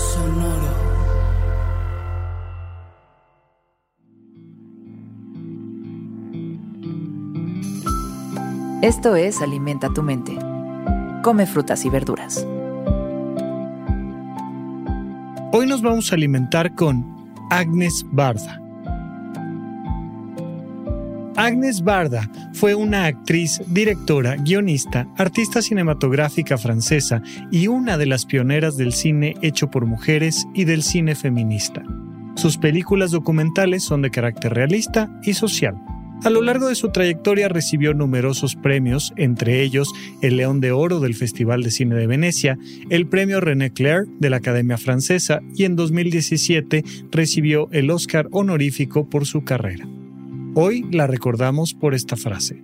Sonoro. Esto es Alimenta tu mente. Come frutas y verduras. Hoy nos vamos a alimentar con Agnes Barda. Agnes Barda fue una actriz, directora, guionista, artista cinematográfica francesa y una de las pioneras del cine hecho por mujeres y del cine feminista. Sus películas documentales son de carácter realista y social. A lo largo de su trayectoria recibió numerosos premios, entre ellos el León de Oro del Festival de Cine de Venecia, el premio René Clair de la Academia Francesa y en 2017 recibió el Oscar honorífico por su carrera. Hoy la recordamos por esta frase.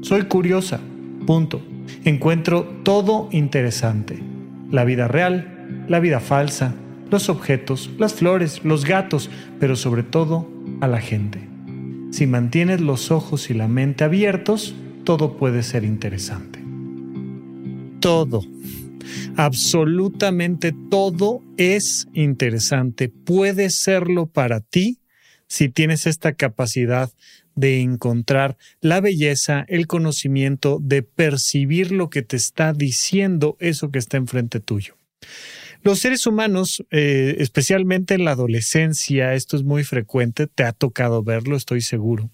Soy curiosa, punto. Encuentro todo interesante. La vida real, la vida falsa, los objetos, las flores, los gatos, pero sobre todo a la gente. Si mantienes los ojos y la mente abiertos, todo puede ser interesante. Todo, absolutamente todo es interesante. Puede serlo para ti si tienes esta capacidad de encontrar la belleza, el conocimiento, de percibir lo que te está diciendo eso que está enfrente tuyo. Los seres humanos, eh, especialmente en la adolescencia, esto es muy frecuente, te ha tocado verlo, estoy seguro,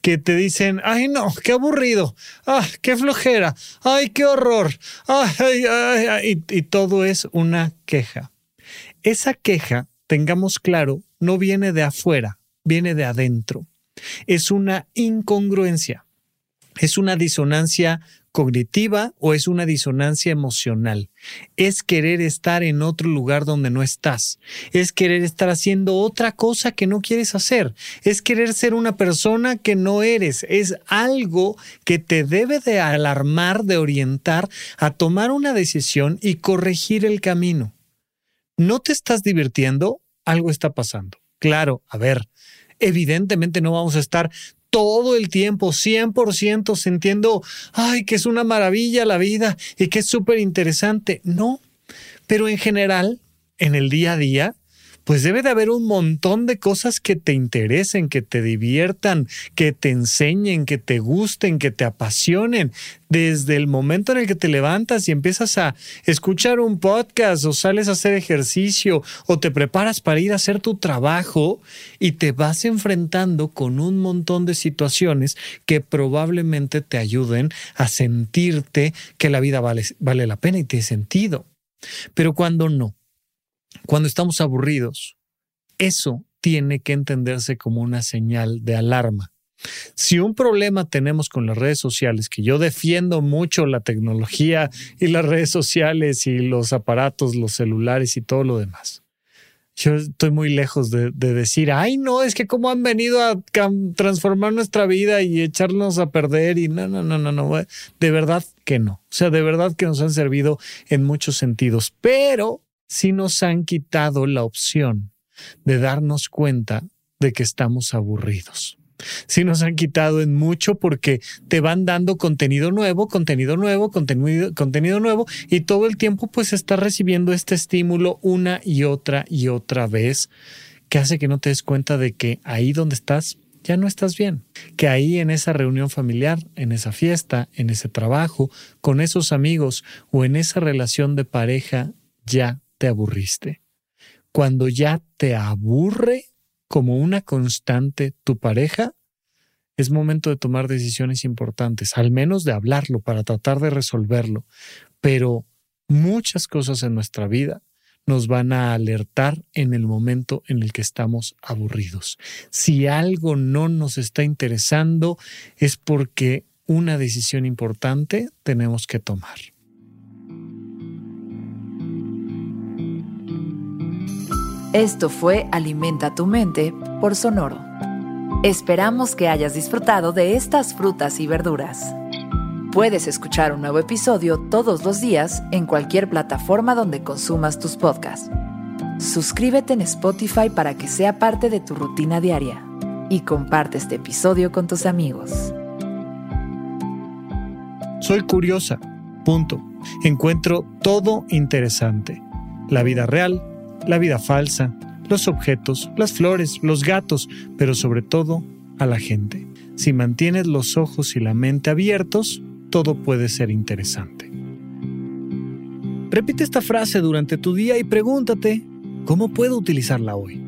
que te dicen, ay no, qué aburrido, ah, qué flojera, ay, qué horror, ay, ay, y todo es una queja. Esa queja, tengamos claro, no viene de afuera, viene de adentro. Es una incongruencia. Es una disonancia cognitiva o es una disonancia emocional. Es querer estar en otro lugar donde no estás. Es querer estar haciendo otra cosa que no quieres hacer. Es querer ser una persona que no eres. Es algo que te debe de alarmar, de orientar a tomar una decisión y corregir el camino. ¿No te estás divirtiendo? Algo está pasando. Claro, a ver, evidentemente no vamos a estar todo el tiempo, 100% sintiendo, ay, que es una maravilla la vida y que es súper interesante. No, pero en general, en el día a día, pues debe de haber un montón de cosas que te interesen, que te diviertan, que te enseñen, que te gusten, que te apasionen. Desde el momento en el que te levantas y empiezas a escuchar un podcast o sales a hacer ejercicio o te preparas para ir a hacer tu trabajo y te vas enfrentando con un montón de situaciones que probablemente te ayuden a sentirte que la vida vale, la pena y tiene sentido. Pero cuando no, cuando estamos aburridos, eso tiene que entenderse como una señal de alarma. Si un problema tenemos con las redes sociales, que yo defiendo mucho la tecnología y las redes sociales y los aparatos, los celulares y todo lo demás, yo estoy muy lejos de, decir, ay, no, es que cómo han venido a transformar nuestra vida y echarnos a perder y no, no, no, no, no, de verdad que no. O sea, de verdad que nos han servido en muchos sentidos, pero si nos han quitado la opción de darnos cuenta de que estamos aburridos. Si nos han quitado en mucho porque te van dando contenido nuevo, contenido nuevo, contenido, contenido nuevo y todo el tiempo pues estás recibiendo este estímulo una y otra y otra vez que hace que no te des cuenta de que ahí donde estás ya no estás bien, que ahí en esa reunión familiar, en esa fiesta, en ese trabajo, con esos amigos o en esa relación de pareja ya te aburriste. Cuando ya te aburre como una constante tu pareja, es momento de tomar decisiones importantes, al menos de hablarlo para tratar de resolverlo. Pero muchas cosas en nuestra vida nos van a alertar en el momento en el que estamos aburridos. Si algo no nos está interesando es porque una decisión importante tenemos que tomar. Esto fue Alimenta tu mente por Sonoro. Esperamos que hayas disfrutado de estas frutas y verduras. Puedes escuchar un nuevo episodio todos los días en cualquier plataforma donde consumas tus podcasts. Suscríbete en Spotify para que sea parte de tu rutina diaria y comparte este episodio con tus amigos. Soy curiosa. Punto. Encuentro todo interesante. La vida real, la vida falsa, los objetos, las flores, los gatos, pero sobre todo a la gente. Si mantienes los ojos y la mente abiertos, todo puede ser interesante. Repite esta frase durante tu día y pregúntate, ¿cómo puedo utilizarla hoy?